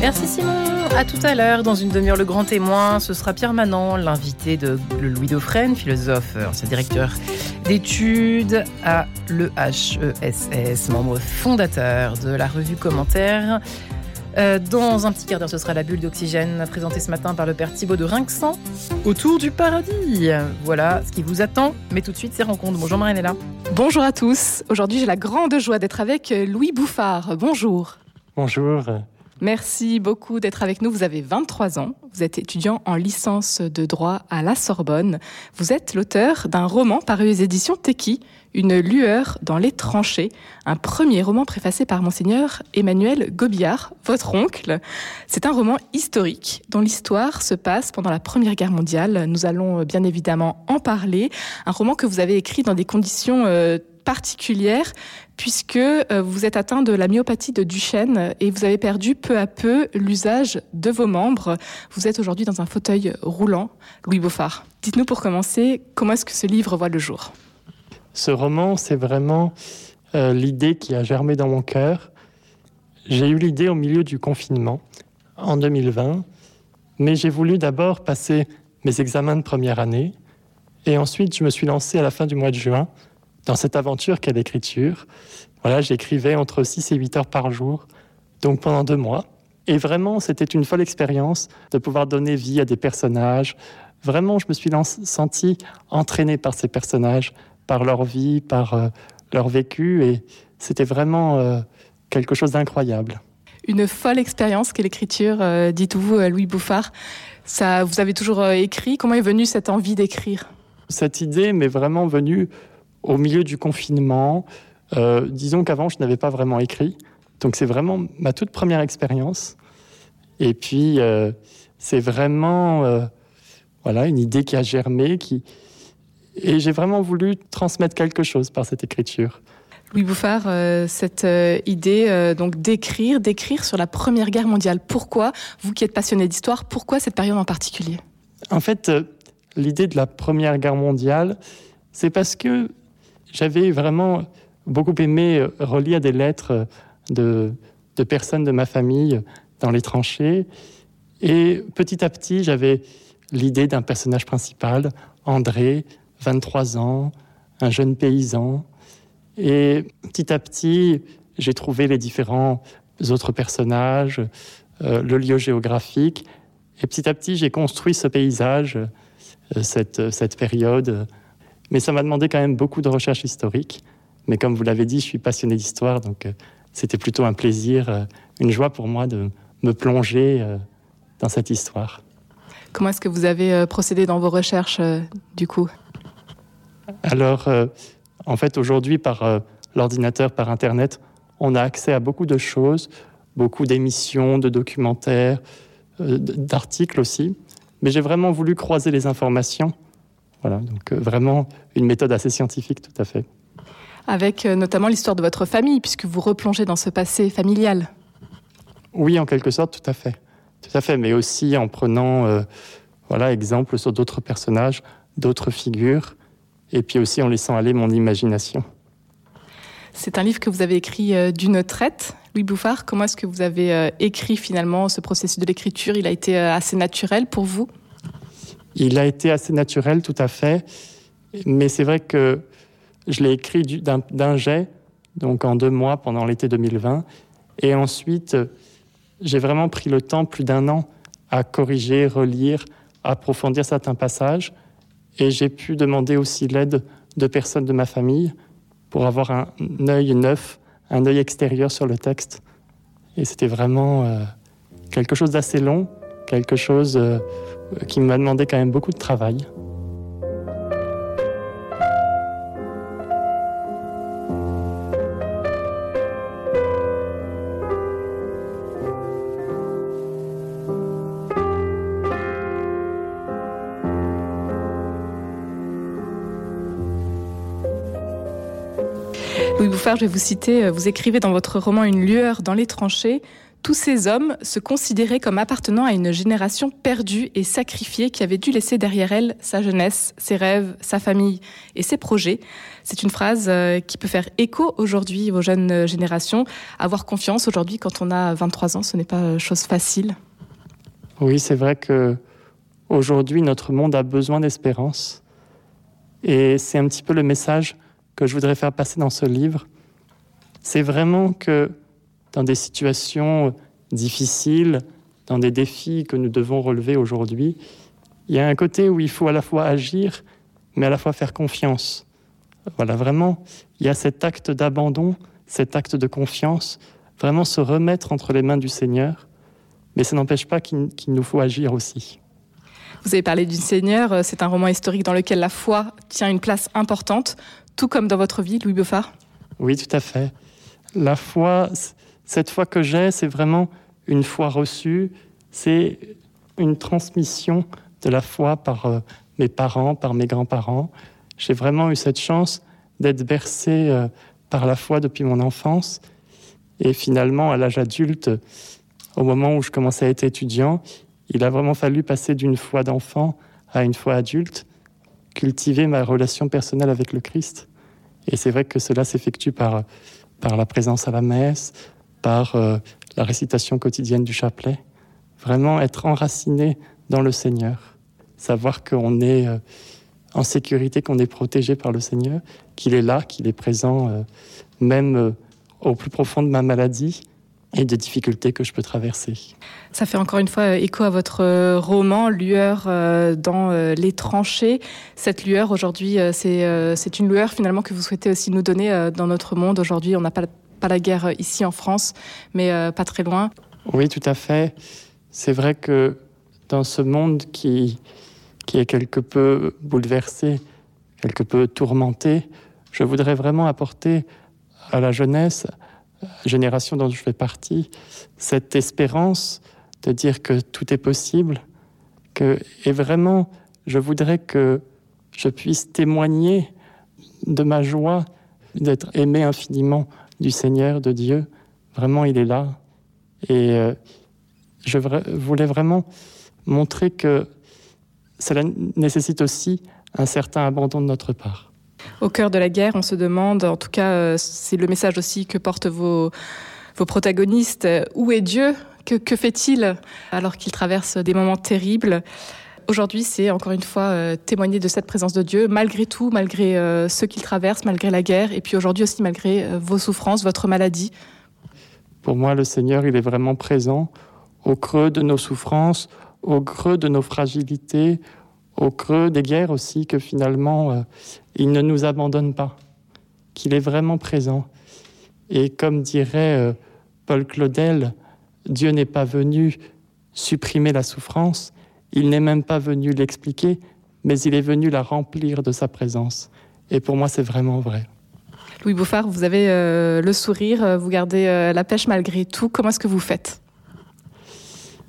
Merci Simon. À tout à l'heure, dans une demi-heure, le grand témoin, ce sera Pierre Manant, l'invité de Louis Dauphren, philosophe, ancien directeur d'études à l'EHESS, membre fondateur de la revue Commentaire. Euh, dans un petit quart d'heure, ce sera la bulle d'oxygène présentée ce matin par le père Thibaut de Rinxan autour du paradis. Voilà ce qui vous attend. Mais tout de suite, ces rencontres. Bonjour Marinella. Bonjour à tous. Aujourd'hui, j'ai la grande joie d'être avec Louis Bouffard. Bonjour. Bonjour. Merci beaucoup d'être avec nous. Vous avez 23 ans, vous êtes étudiant en licence de droit à la Sorbonne. Vous êtes l'auteur d'un roman paru aux éditions Teki, Une lueur dans les tranchées, un premier roman préfacé par monseigneur Emmanuel Gobillard, votre oncle. C'est un roman historique dont l'histoire se passe pendant la Première Guerre mondiale. Nous allons bien évidemment en parler. Un roman que vous avez écrit dans des conditions euh, particulière puisque euh, vous êtes atteint de la myopathie de Duchenne et vous avez perdu peu à peu l'usage de vos membres. Vous êtes aujourd'hui dans un fauteuil roulant. Louis Beaufort, dites-nous pour commencer, comment est-ce que ce livre voit le jour? Ce roman, c'est vraiment euh, l'idée qui a germé dans mon cœur. J'ai eu l'idée au milieu du confinement, en 2020, mais j'ai voulu d'abord passer mes examens de première année, et ensuite je me suis lancé à la fin du mois de juin dans cette aventure qu'est l'écriture. Voilà, j'écrivais entre 6 et 8 heures par jour, donc pendant deux mois. Et vraiment, c'était une folle expérience de pouvoir donner vie à des personnages. Vraiment, je me suis senti entraîné par ces personnages, par leur vie, par euh, leur vécu, et c'était vraiment euh, quelque chose d'incroyable. Une folle expérience qu'est l'écriture, euh, dites-vous, Louis Bouffard. Ça, vous avez toujours écrit. Comment est venue cette envie d'écrire? Cette idée m'est vraiment venue au milieu du confinement. Euh, disons qu'avant, je n'avais pas vraiment écrit. Donc c'est vraiment ma toute première expérience. Et puis, euh, c'est vraiment euh, voilà, une idée qui a germé. Qui... Et j'ai vraiment voulu transmettre quelque chose par cette écriture. Louis Bouffard, cette idée donc d'écrire, d'écrire sur la Première Guerre mondiale. Pourquoi, vous qui êtes passionné d'histoire, pourquoi cette période en particulier? En fait, l'idée de la Première Guerre mondiale, c'est parce que j'avais vraiment beaucoup aimé euh, relire des lettres de, de, personnes de ma famille dans les tranchées. Et petit à petit, j'avais l'idée d'un personnage principal, André, 23 ans, un jeune paysan. Et petit à petit, j'ai trouvé les différents autres personnages, euh, le lieu géographique. Et petit à petit, j'ai construit ce paysage, euh, cette période mais ça m'a demandé quand même beaucoup de recherche historique. Mais comme vous l'avez dit, je suis passionné d'histoire, donc euh, c'était plutôt un plaisir, euh, une joie pour moi de me plonger euh, dans cette histoire. Comment est-ce que vous avez procédé dans vos recherches, du coup? Alors, en fait, aujourd'hui, par l'ordinateur, par Internet, on a accès à beaucoup de choses, beaucoup d'émissions, de documentaires, d'articles aussi. Mais j'ai vraiment voulu croiser les informations voilà, donc euh, vraiment une méthode assez scientifique, tout à fait. Avec euh, notamment l'histoire de votre famille, puisque vous replongez dans ce passé familial. Oui, en quelque sorte, tout à fait. Tout à fait, mais aussi en prenant euh, voilà, exemple sur d'autres personnages, d'autres figures, et puis aussi en laissant aller mon imagination. C'est un livre que vous avez écrit d'une traite. Louis Bouffard, comment est-ce que vous avez écrit finalement ce processus de l'écriture? Il a été assez naturel pour vous? Il a été assez naturel, tout à fait. Mais c'est vrai que je l'ai écrit d'un jet, donc en deux mois pendant l'été 2020. Et ensuite, j'ai vraiment pris le temps, plus d'un an, à corriger, relire, approfondir certains passages. Et j'ai pu demander aussi l'aide de personnes de ma famille pour avoir un œil neuf, un œil extérieur sur le texte. Et c'était vraiment euh, quelque chose d'assez long, quelque chose euh, qui m'a demandé quand même beaucoup de travail. Louis Bouffard, je vais vous citer, vous écrivez dans votre roman Une lueur dans les tranchées Tous ces hommes se considéraient comme appartenant à une génération perdue et sacrifiée qui avait dû laisser derrière elle sa jeunesse, ses rêves, sa famille et ses projets. C'est une phrase euh, qui peut faire écho aujourd'hui aux jeunes générations. Avoir confiance aujourd'hui quand on a 23 ans, ce n'est pas chose facile. Oui, c'est vrai que aujourd'hui notre monde a besoin d'espérance. Et c'est un petit peu le message que je voudrais faire passer dans ce livre. C'est vraiment que dans des situations difficiles, dans des défis que nous devons relever aujourd'hui, il y a un côté où il faut à la fois agir, mais à la fois faire confiance. Voilà, vraiment, il y a cet acte d'abandon, cet acte de confiance, vraiment se remettre entre les mains du Seigneur, mais ça n'empêche pas qu'il nous faut agir aussi. Vous avez parlé du Seigneur, c'est un roman historique dans lequel la foi tient une place importante, tout comme dans votre vie, Louis Beaufort Oui, tout à fait. La foi, cette foi que j'ai, c'est vraiment une foi reçue, c'est une transmission de la foi par euh, mes parents, par mes grands-parents. J'ai vraiment eu cette chance d'être bercé euh, par la foi depuis mon enfance. Et finalement, à l'âge adulte, au moment où je commençais à être étudiant, il a vraiment fallu passer d'une foi d'enfant à une foi adulte, cultiver ma relation personnelle avec le Christ. Et c'est vrai que cela s'effectue par, par la présence à la messe, par euh, la récitation quotidienne du chapelet. Vraiment être enraciné dans le Seigneur. Savoir qu'on est euh, en sécurité, qu'on est protégé par le Seigneur, qu'il est là, qu'il est présent, euh, même au plus profond de ma maladie, et des difficultés que je peux traverser. Ça fait encore une fois écho à votre roman Lueur dans les tranchées. Cette lueur aujourd'hui, c'est une lueur finalement que vous souhaitez aussi nous donner dans notre monde. Aujourd'hui, on n'a pas, pas la guerre ici en France, mais pas très loin. Oui, tout à fait. C'est vrai que dans ce monde qui, est quelque peu bouleversé, quelque peu tourmenté, je voudrais vraiment apporter à la jeunesse génération dont je fais partie, cette espérance de dire que tout est possible, et vraiment, je voudrais que je puisse témoigner de ma joie d'être aimé infiniment du Seigneur, de Dieu. Vraiment, il est là. Et euh, je voulais vraiment montrer que cela nécessite aussi un certain abandon de notre part au cœur de la guerre. On se demande, en tout cas, euh, c'est le message aussi que portent vos, vos protagonistes, euh, où est Dieu? Que, fait-il alors qu'il traverse des moments terribles? Aujourd'hui, c'est encore une fois euh, témoigner de cette présence de Dieu, malgré tout, malgré ce qu'il traverse, malgré la guerre, et puis aujourd'hui aussi malgré vos souffrances, votre maladie. Pour moi, le Seigneur, il est vraiment présent au creux de nos souffrances, au creux de nos fragilités, au creux des guerres aussi, que finalement, euh, il ne nous abandonne pas, qu'il est vraiment présent. Et comme dirait euh, Paul Claudel, Dieu n'est pas venu supprimer la souffrance, il n'est même pas venu l'expliquer, mais il est venu la remplir de sa présence. Et pour moi, c'est vraiment vrai. Louis Bouffard, vous avez euh, le sourire, vous gardez la pêche malgré tout. Comment est-ce que vous faites?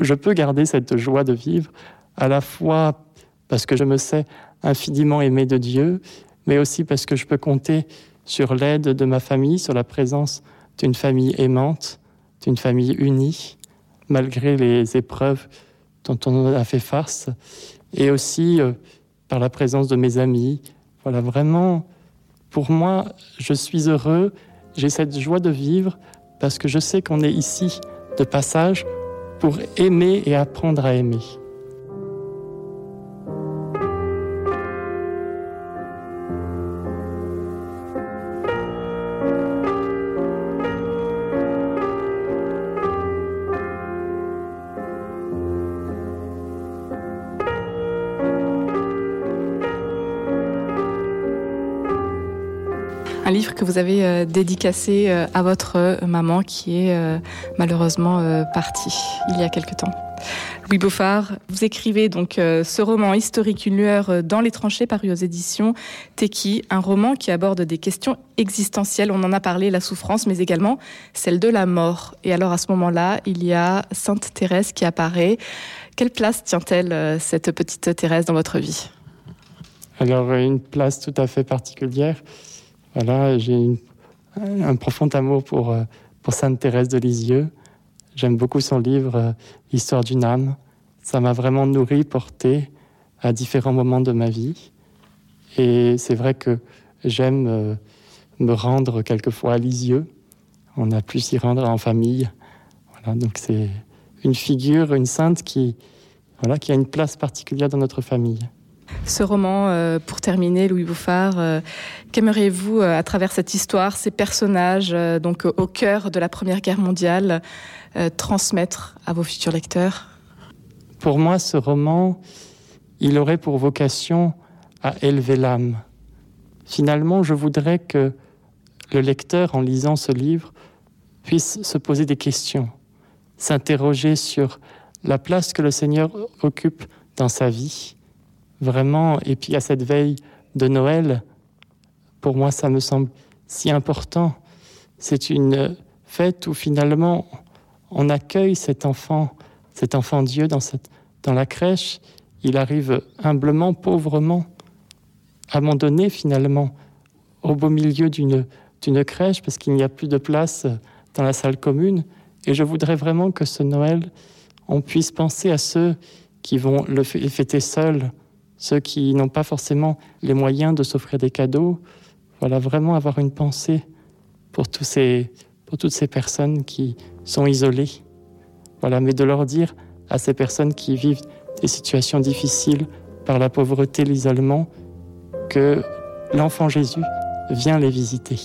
Je peux garder cette joie de vivre à la fois parce que je me sais infiniment aimé de Dieu, mais aussi parce que je peux compter sur l'aide de ma famille, sur la présence d'une famille aimante, d'une famille unie, malgré les épreuves dont on a fait face, et aussi euh, par la présence de mes amis. Voilà, vraiment, pour moi, je suis heureux, j'ai cette joie de vivre, parce que je sais qu'on est ici de passage pour aimer et apprendre à aimer. Un livre que vous avez euh, dédicacé euh, à votre euh, maman qui est malheureusement partie il y a quelque temps. Louis Beaufard, vous écrivez donc ce roman historique Une lueur dans les tranchées paru aux éditions Teki, un roman qui aborde des questions existentielles, on en a parlé, la souffrance, mais également celle de la mort. Et alors à ce moment-là, il y a Sainte Thérèse qui apparaît. Quelle place tient-elle, cette petite Thérèse, dans votre vie? Alors une place tout à fait particulière. Voilà, j'ai un profond amour pour, euh, pour Sainte Thérèse de Lisieux. J'aime beaucoup son livre Histoire d'une âme. Ça m'a vraiment nourri, porté à différents moments de ma vie. Et c'est vrai que j'aime me rendre quelquefois à Lisieux. On a pu s'y rendre en famille. Voilà, donc c'est une figure, une sainte qui, voilà, qui a une place particulière dans notre famille. Ce roman, euh, pour terminer, Louis Bouffard, euh, qu'aimeriez-vous, euh, à travers cette histoire, ces personnages, donc au cœur de la Première Guerre mondiale, transmettre à vos futurs lecteurs? Pour moi, ce roman, il aurait pour vocation à élever l'âme. Finalement, je voudrais que le lecteur, en lisant ce livre, puisse se poser des questions, s'interroger sur la place que le Seigneur occupe dans sa vie, vraiment, et puis à cette veille de Noël, pour moi, ça me semble si important. C'est une fête où finalement on accueille cet enfant, cet enfant Dieu dans, dans la crèche. Il arrive humblement, pauvrement, abandonné finalement, au beau milieu d'une crèche parce qu'il n'y a plus de place dans la salle commune. Et je voudrais vraiment que ce Noël, on puisse penser à ceux qui vont le fêter seuls, ceux qui n'ont pas forcément les moyens de s'offrir des cadeaux. Voilà, vraiment avoir une pensée pour, ces, pour toutes ces personnes qui sont isolées. Voilà, mais de leur dire à ces personnes qui vivent des situations difficiles par la pauvreté, l'isolement, que l'enfant Jésus vient les visiter.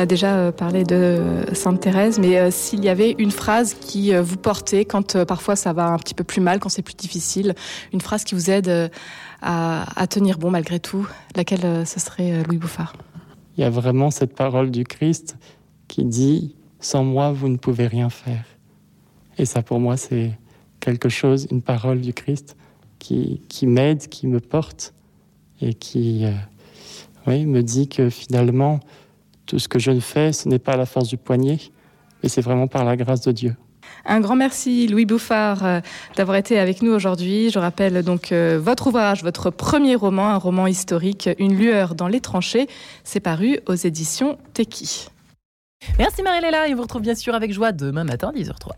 A déjà euh, parlé de Sainte Thérèse, mais euh, s'il y avait une phrase qui euh, vous portait quand parfois ça va un petit peu plus mal, quand c'est plus difficile, une phrase qui vous aide à, tenir bon malgré tout, laquelle ce serait Louis Bouffard? Il y a vraiment cette parole du Christ qui dit Sans moi, vous ne pouvez rien faire. Et ça, pour moi, c'est quelque chose, une parole du Christ qui, m'aide, qui me porte et qui me dit que finalement, tout ce que je fais, ce n'est pas à la force du poignet, mais c'est vraiment par la grâce de Dieu. Un grand merci Louis Bouffard euh, d'avoir été avec nous aujourd'hui. Je rappelle donc euh, votre ouvrage, votre premier roman, un roman historique, Une lueur dans les tranchées. C'est paru aux éditions Teki. Merci Marie-Léla et on vous retrouve bien sûr avec joie demain matin 10h03.